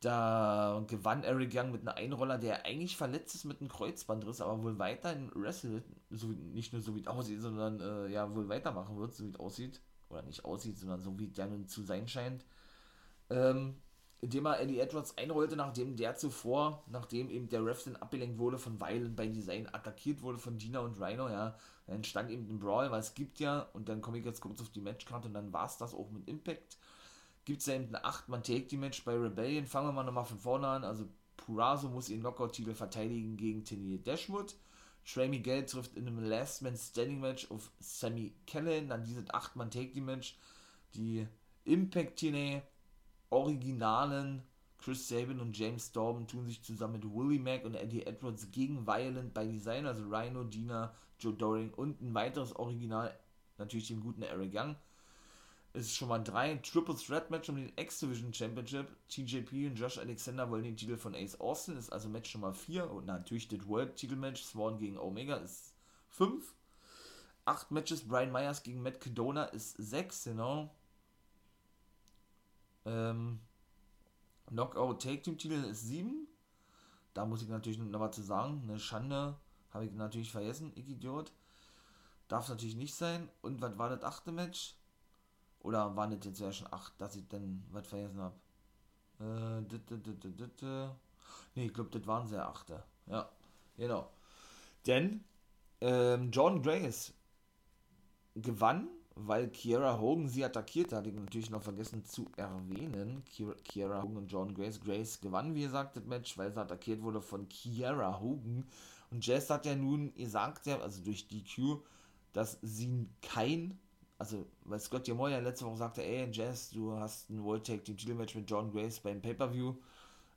da gewann Eric Young mit einem Einroller, der eigentlich verletzt ist mit einem Kreuzbandriss, aber wohl weiterhin wrestelt, so, nicht nur so wie es aussieht, sondern äh, ja wohl weitermachen wird, so wie es aussieht. Oder nicht aussieht, sondern so wie der nun zu sein scheint. Ähm, indem er Eddie Edwards einrollte, nachdem der zuvor, nachdem eben der Ref dann abgelenkt wurde von Weilen bei Design, attackiert wurde von Dina und Rhino, ja, dann entstand eben ein Brawl, weil es gibt ja, und dann komme ich jetzt kurz auf die Matchkarte und dann war es das auch mit Impact gibt es ja eben ein 8-Man-Take-Match bei Rebellion. Fangen wir mal nochmal von vorne an. Also Purazo muss ihren Knockout-Titel verteidigen gegen Tennille Dashwood. Trey Miguel trifft in einem Last-Man-Standing-Match auf Sammy Kellen. Dann dieses 8-Man-Take-Match. Die Impact TNA Originalen Chris Sabin und James Storm tun sich zusammen mit Willie Mack und Eddie Edwards gegen Violent by Design, also Rhino, Dina, Joe Doring und ein weiteres Original, natürlich den guten Eric Young ist schon mal drei Triple Threat Match um den X-Division Championship. TJP und Josh Alexander wollen den Titel von Ace Austin, ist also Match Nummer 4. Und natürlich das World Titel Match, Swan gegen Omega, ist 5. Acht Matches, Brian Myers gegen Matt Cadona ist 6, genau. Ähm, Knockout Take Team Titel ist 7. Da muss ich natürlich noch was zu sagen. Eine Schande Habe ich natürlich vergessen, ich Idiot. Darf natürlich nicht sein. Und was war das achte Match? Oder waren das jetzt ja schon acht, dass ich dann was vergessen habe? Äh, ne, ich glaube, das waren sehr achte. Ja, genau. Denn ähm, John Grace gewann, weil Kiera Hogan sie attackiert hat. Ich natürlich noch vergessen zu erwähnen. Kiera Hogan und John Grace. Grace gewann, wie gesagt, das Match, weil sie attackiert wurde von Kiera Hogan. Und Jazz hat ja nun gesagt, ja, also durch DQ, dass sie kein, also weil Scott D'Amore ja letzte Woche sagte, ey Jazz, du hast ein World Tag Team Titelmatch mit John Grace beim Pay-Per-View.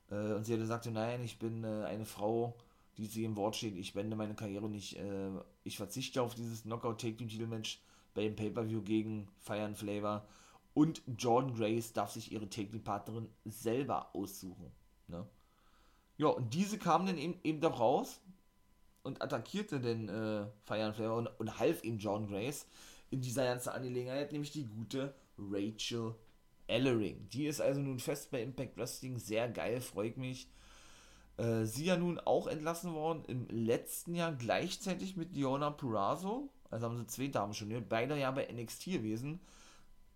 Äh, und sie hat gesagt, nein, ich bin äh, eine Frau, die sie im Wort steht, ich wende meine Karriere nicht, äh, ich verzichte auf dieses Knockout Take Team Titelmatch beim Pay-Per-View gegen Fire and Flavor. Und Jordan Grace darf sich ihre Take Team Partnerin selber aussuchen. Ne? Ja, und diese kam dann eben, eben doch raus und attackierte den äh, Fire and Flavor und, und half ihm John Grace in dieser ganzen Angelegenheit, nämlich die gute Rachel Ellering. Die ist also nun fest bei Impact Wrestling, sehr geil, freut mich. Äh, sie ja nun auch entlassen worden im letzten Jahr gleichzeitig mit Diona Purazo. Also haben sie zwei Damen gehört, beide ja bei NXT gewesen.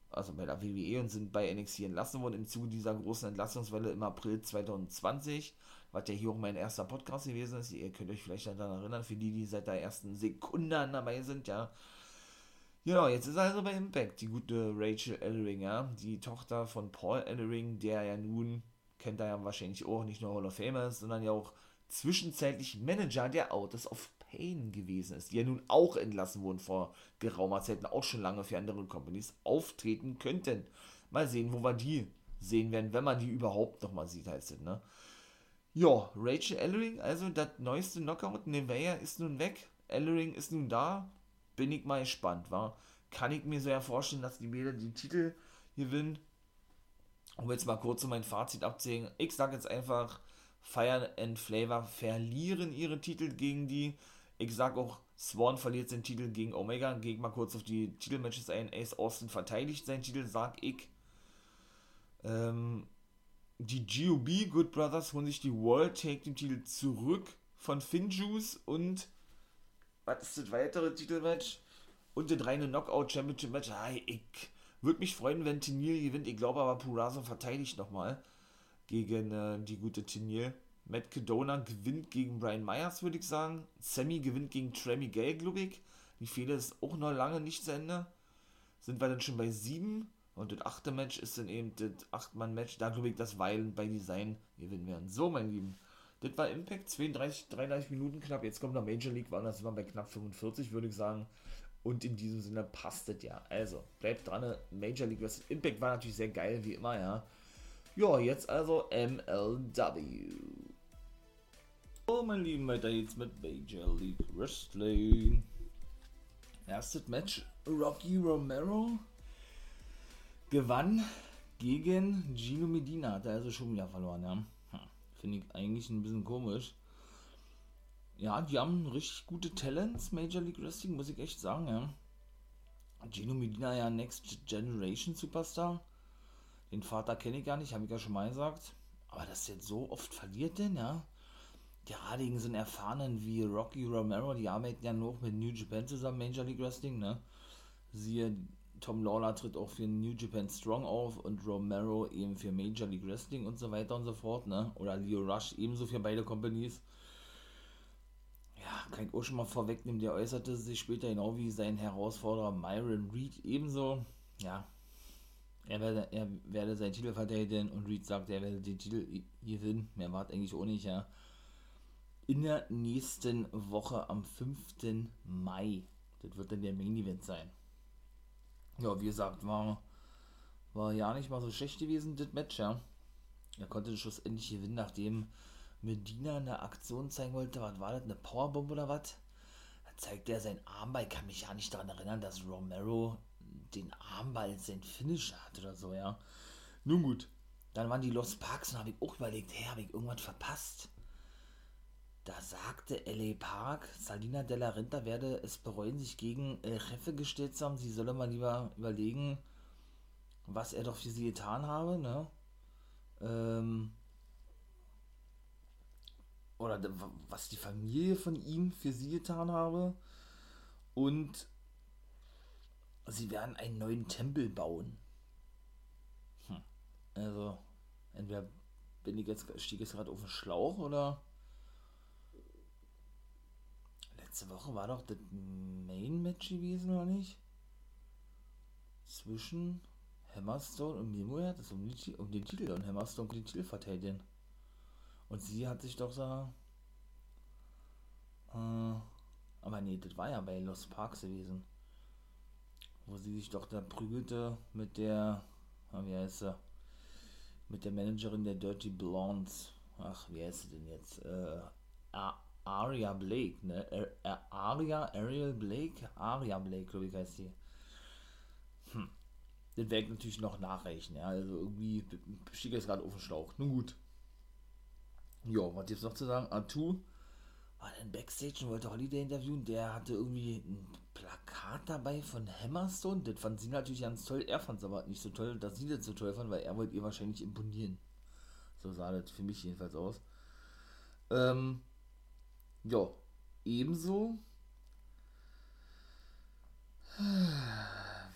Also bei der WWE und sind bei NXT entlassen worden im Zuge dieser großen Entlassungswelle im April 2020. Was ja hier auch mein erster Podcast gewesen ist. Ihr könnt euch vielleicht daran erinnern, für die, die seit der ersten Sekunde dabei sind, ja. Genau, jetzt ist also bei Impact die gute Rachel Ellering, ja. Die Tochter von Paul Ellering, der ja nun kennt er ja wahrscheinlich auch, nicht nur Hall of Famer ist, sondern ja auch zwischenzeitlich Manager der Autos of Pain gewesen ist, die ja nun auch entlassen wurden vor geraumer Zeit und auch schon lange für andere Companies auftreten könnten. Mal sehen, wo wir die sehen werden, wenn man die überhaupt nochmal sieht, heißt es, ne? Ja, Rachel Ellering, also das neueste Knockout, Nevea ist nun weg, Ellering ist nun da, bin ich mal gespannt, war. Kann ich mir so ja vorstellen, dass die Mädel die Titel gewinnen um jetzt mal kurz so mein Fazit abzuhängen, ich sage jetzt einfach, Fire and Flavor verlieren ihre Titel gegen die. Ich sage auch, Swan verliert seinen Titel gegen Omega. Gehe mal kurz auf die Titelmatches ein. Ace Austin verteidigt seinen Titel, sag ich. Ähm, die GOB Good Brothers holen sich die World Take Team Titel zurück von Finjuice und was ist das weitere Titelmatch? Und das reine Knockout Championship Match. Ah, ich würde mich freuen, wenn Tenil gewinnt. Ich glaube aber, Purazo verteidigt nochmal gegen äh, die gute Tenil. Matt Kedona gewinnt gegen Brian Myers, würde ich sagen. Sammy gewinnt gegen Trey Gay, glaube ich. Die Fehler ist auch noch lange nicht zu Ende. Sind wir dann schon bei sieben. Und das achte Match ist dann eben das Acht-Mann-Match. Da glaube ich, dass Weilen bei Design gewinnen werden. So, mein Lieben. Das war Impact, 32, 33 Minuten knapp. Jetzt kommt noch Major League, war das immer bei knapp 45, würde ich sagen. Und in diesem Sinne passt es ja. Also, bleibt dran. Major League Impact war natürlich sehr geil, wie immer, ja. Ja, jetzt also MLW. So, mein Lieben, weiter geht's mit Major League Wrestling. Erstes Match: Rocky Romero gewann gegen Gino Medina. Hat er also schon wieder verloren, ja. Hm, Finde ich eigentlich ein bisschen komisch ja, die haben richtig gute Talents, Major League Wrestling, muss ich echt sagen, ja. Gino Medina ja Next Generation Superstar. Den Vater kenne ich gar nicht, habe ich ja schon mal gesagt. Aber dass jetzt so oft verliert denn, ja. Gerade gegen so einen Erfahrenen wie Rocky Romero, die arbeiten ja noch mit New Japan zusammen, Major League Wrestling, ne? Siehe, Tom Lawler tritt auch für New Japan Strong auf und Romero eben für Major League Wrestling und so weiter und so fort, ne? Oder Leo Rush ebenso für beide Companies ja, kann ich auch schon mal vorwegnehmen, der äußerte sich später genau wie sein Herausforderer Myron Reed ebenso. Ja, er werde, er werde seinen Titel verteidigen und Reed sagt, er werde den Titel gewinnen. Mehr war eigentlich auch nicht, ja. In der nächsten Woche am 5. Mai. Das wird dann der Main Event sein. Ja, wie gesagt, war, war ja nicht mal so schlecht gewesen, das Match, ja. Er konnte schlussendlich gewinnen, nachdem Medina eine Aktion zeigen wollte, was war das, eine Powerbomb oder was? Da zeigt er sein Armball, ich kann mich ja nicht daran erinnern, dass Romero den Armball sein Finish hat oder so, ja. Nun gut, dann waren die Lost Parks und habe ich auch überlegt, hey, habe ich irgendwas verpasst? Da sagte L.A. Park, Salina Della Renta werde es bereuen, sich gegen El Jefe gestellt zu haben. Sie solle mal lieber überlegen, was er doch für sie getan habe, ne? Ähm, oder was die Familie von ihm für sie getan habe. Und sie werden einen neuen Tempel bauen. Hm. Also, entweder bin ich jetzt, stehe jetzt gerade auf dem Schlauch oder. Letzte Woche war doch das Main Match gewesen, oder nicht? Zwischen Hammerstone und Mimoya, das um, die, um den Titel und Hammerstone den Titel verteidigen. Und sie hat sich doch so. Äh, aber nee, das war ja bei Lost Parks gewesen. Wo sie sich doch da prügelte mit der. Wie heißt sie? Mit der Managerin der Dirty Blondes. Ach, wie heißt sie denn jetzt? Äh, Aria Blake, ne? Aria, Ariel Blake? Aria Blake, glaube ich, heißt sie. Hm. Das werde ich natürlich noch nachreichen, ja. Also irgendwie stehe ich jetzt gerade auf dem Schlauch. Nun gut. Ja, was gibt's noch zu sagen? Atu war dann Backstage und wollte Holiday interviewen. Der hatte irgendwie ein Plakat dabei von Hammerstone. Das fand sie natürlich ganz toll. Er fand es aber nicht so toll, dass sie das so toll fand, weil er wollte ihr wahrscheinlich imponieren. So sah das für mich jedenfalls aus. Ähm, ja, ebenso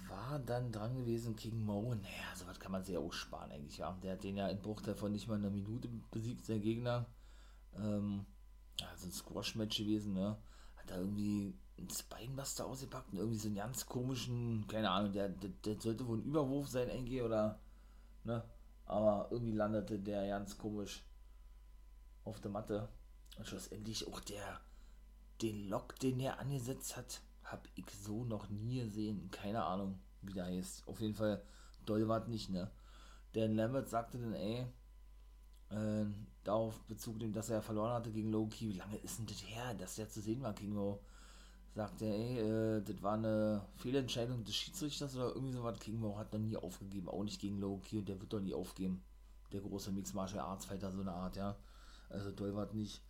war dann dran gewesen King Mo. Naja, sowas kann man sich ja auch sparen eigentlich, ja. Der hat den ja in Bruchteil von nicht mal einer Minute besiegt, sein Gegner. Ähm, ja, so ein Squash-Match gewesen, ne? Hat da irgendwie ein Spinebuster ausgepackt und irgendwie so einen ganz komischen, keine Ahnung, der, der, der sollte wohl ein Überwurf sein, eigentlich, oder, ne? Aber irgendwie landete der ganz komisch auf der Matte. Und schlussendlich auch der, den Lock, den er angesetzt hat, habe ich so noch nie gesehen. Keine Ahnung, wie der heißt. Auf jeden Fall doll war nicht, ne? Der Lambert sagte dann, ey, äh, darauf Bezug nehmen, dass er verloren hatte gegen Loki. Wie lange ist denn das her, dass der zu sehen war, Kingo? Sagte er, ey, äh, das war eine Fehlentscheidung des Schiedsrichters oder irgendwie sowas. Kingo hat noch nie aufgegeben, auch nicht gegen Loki und der wird doch nie aufgeben. Der große Mixed Martial Arts Fighter, so eine Art, ja. Also doll war nicht.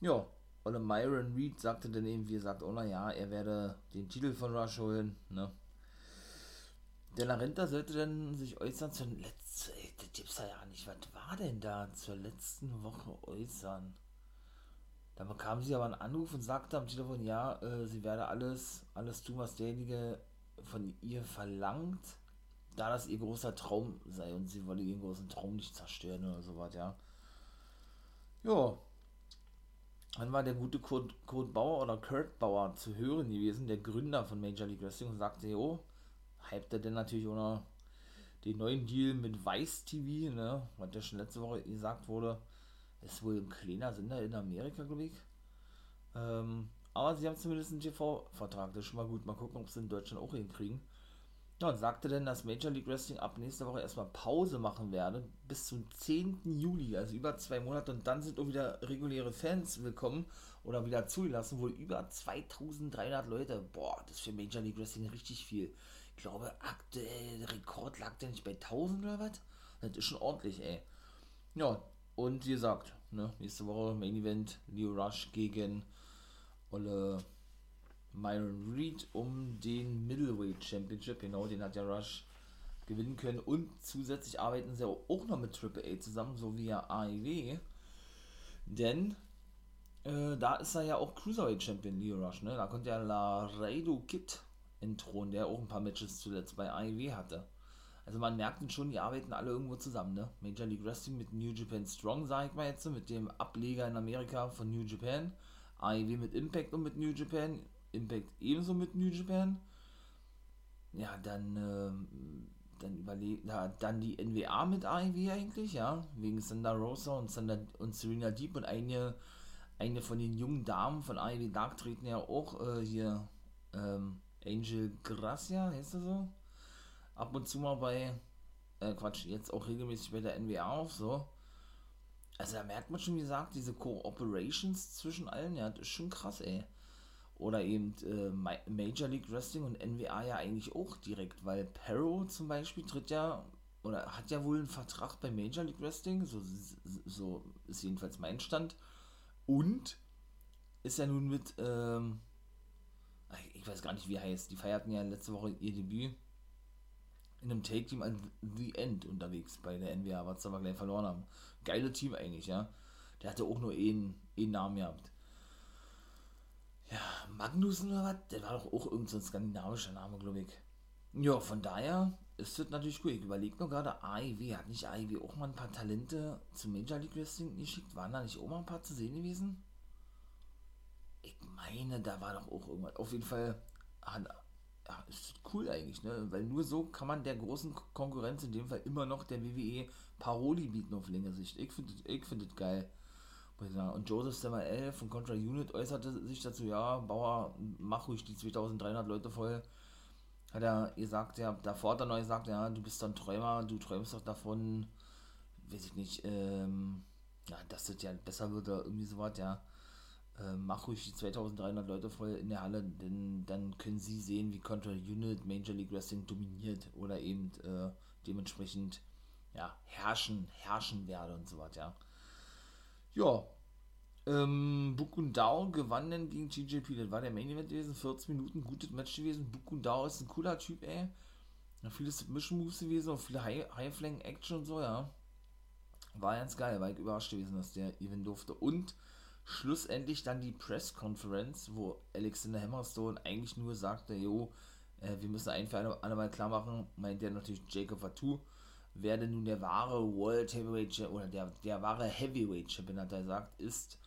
Ja, oder Myron Reed sagte dann eben, wie gesagt, oh naja, er werde den Titel von Rush holen, ne. Der Larenta sollte dann sich äußern zur letzten, das gibt's ja nicht, was war denn da zur letzten Woche äußern? Da bekam sie aber einen Anruf und sagte am Telefon, ja, äh, sie werde alles, alles tun, was derjenige von ihr verlangt, da das ihr großer Traum sei und sie wolle ihren großen Traum nicht zerstören oder sowas, ja. Ja. Dann war der gute Kurt, Kurt Bauer oder Kurt Bauer zu hören gewesen, der Gründer von Major League Wrestling, und sagte, jo, hypt er denn natürlich noch den neuen Deal mit Weiß TV, ne, was ja schon letzte Woche gesagt wurde, ist wohl ein kleiner Sender in Amerika, glaube ich. Ähm, aber sie haben zumindest einen TV-Vertrag, das ist schon mal gut. Mal gucken, ob sie in Deutschland auch hinkriegen. Ja, und sagte denn, dass Major League Wrestling ab nächster Woche erstmal Pause machen werde, bis zum 10. Juli, also über zwei Monate. Und dann sind auch wieder reguläre Fans willkommen oder wieder zugelassen. Wohl über 2300 Leute. Boah, das ist für Major League Wrestling richtig viel. Glaube, aktuell, der Rekord lag der nicht bei 1000 oder was? Das ist schon ordentlich, ey. Ja, und wie gesagt, ne, nächste Woche Main Event, Leo Rush gegen Olle Myron Reed um den Middleweight Championship. Genau, den hat ja Rush gewinnen können. Und zusätzlich arbeiten sie auch noch mit Triple A zusammen, so wie ja AEW. Denn äh, da ist er ja auch Cruiserweight Champion, Leo Rush. Ne? Da konnte ja Laredo Kid entthronen, der auch ein paar Matches zuletzt bei AEW hatte. Also man merkt schon, die arbeiten alle irgendwo zusammen, ne? Major League Wrestling mit New Japan Strong, sag ich mal jetzt, mit dem Ableger in Amerika von New Japan. AEW mit Impact und mit New Japan. Impact ebenso mit New Japan. Ja, dann, ähm, dann überlegt, ja, dann die NWA mit AEW eigentlich, ja, wegen Thunder Rosa und, Thunder, und Serena Deep und eine, eine von den jungen Damen von AEW Dark treten ja auch äh, hier, ähm, Angel Gracia, heißt er so? Ab und zu mal bei, äh, Quatsch, jetzt auch regelmäßig bei der NWA auf, so. Also da merkt man schon, wie gesagt, diese Cooperations zwischen allen, ja, das ist schon krass, ey. Oder eben äh, Major League Wrestling und NWA ja eigentlich auch direkt, weil Perro zum Beispiel tritt ja oder hat ja wohl einen Vertrag bei Major League Wrestling, so, so ist jedenfalls mein Stand. Und ist ja nun mit, ähm, ich weiß gar nicht, wie heißt, die feierten ja letzte Woche ihr Debüt in einem Take-Team an The End unterwegs bei der NWA, was sie aber gleich verloren haben. Geile Team eigentlich, ja. Der hatte auch nur einen, einen Namen gehabt. Ja, Magnussen oder was? Der war doch auch irgendein so skandinavischer Name, glaube ich. Ja, von daher ist das natürlich gut. Ich überlege nur gerade, AIW, hat nicht AIW auch mal ein paar Talente zum Major League Wrestling geschickt? Waren da nicht auch mal ein paar zu sehen gewesen? Meine, da war doch auch irgendwas. Auf jeden Fall ja, ist cool eigentlich, ne? Weil nur so kann man der großen Konkurrenz, in dem Fall immer noch der WWE, Paroli bieten auf längere Sicht. Ich finde ich find das geil. Und Joseph Samael von Contra Unit äußerte sich dazu, ja, Bauer, mach ruhig die 2300 Leute voll. Hat er gesagt, ja, davor hat er neu gesagt, ja, du bist doch ein Träumer, du träumst doch davon, weiß ich nicht, ähm, ja, dass das ja besser wird oder irgendwie sowas, ja. Äh, mach ruhig die 2300 Leute voll in der Halle, denn dann können sie sehen, wie Contra Unit Major League Wrestling dominiert oder eben äh, dementsprechend ja, herrschen, herrschen werde und so was, ja. Ähm, Bukundao gewann dann gegen TJP. Das war der Main Event gewesen. 14 Minuten, gutes Match gewesen. Bukundao ist ein cooler Typ, ey. Viele Submission Moves gewesen, auch viele High, High Flank Action und so, ja. War ganz geil, war ich überrascht gewesen, dass der Event durfte. Und schlussendlich dann die Press Conference, wo Alexander Hammerstone eigentlich nur sagte, jo, äh, wir müssen ein für alle, mal klar machen, meint der natürlich Jacob Fatu wer denn nun der wahre World Heavyweight oder der, der wahre Heavyweight Champion hat er gesagt, ist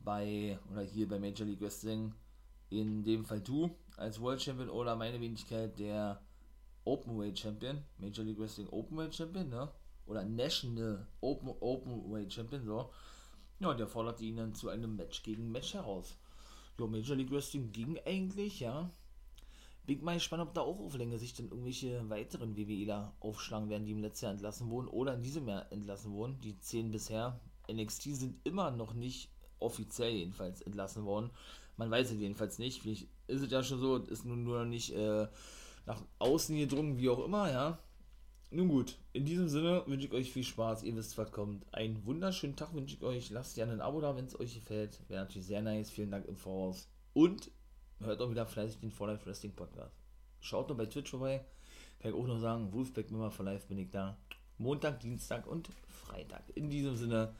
bei oder hier bei Major League Wrestling in dem Fall du als World Champion oder meine Wenigkeit der Openweight Champion, Major League Wrestling Openweight Champion, ne? Oder National Open Openweight Champion, so. Ja, der forderte ihn dann zu einem Match gegen Match heraus. Ja, Major League Wrestling ging eigentlich, ja. Bin mal gespannt, ob da auch auf längere Sicht dann irgendwelche weiteren WWEler aufschlagen werden, die im letzten Jahr entlassen wurden oder in diesem Jahr entlassen wurden. Die zehn bisher. NXT sind immer noch nicht offiziell jedenfalls entlassen worden. Man weiß es jedenfalls nicht. Vielleicht ist es ja schon so, ist nun nur noch nicht äh, nach außen gedrungen, wie auch immer, ja. Nun gut, in diesem Sinne wünsche ich euch viel Spaß. Ihr wisst, was kommt. Einen wunderschönen Tag wünsche ich euch. Lasst gerne ein Abo da, wenn es euch gefällt. Wäre natürlich sehr nice. Vielen Dank im Voraus. Und hört auch wieder fleißig den For Life Wrestling Podcast. Schaut noch bei Twitch vorbei. Kann ich auch noch sagen, Wolfpack Member for Life bin ich da. Montag, Dienstag und Freitag. In diesem Sinne,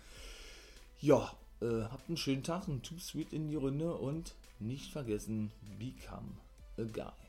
ja, äh, habt einen schönen Tag, ein Too Sweet in die Runde und nicht vergessen, become a guy.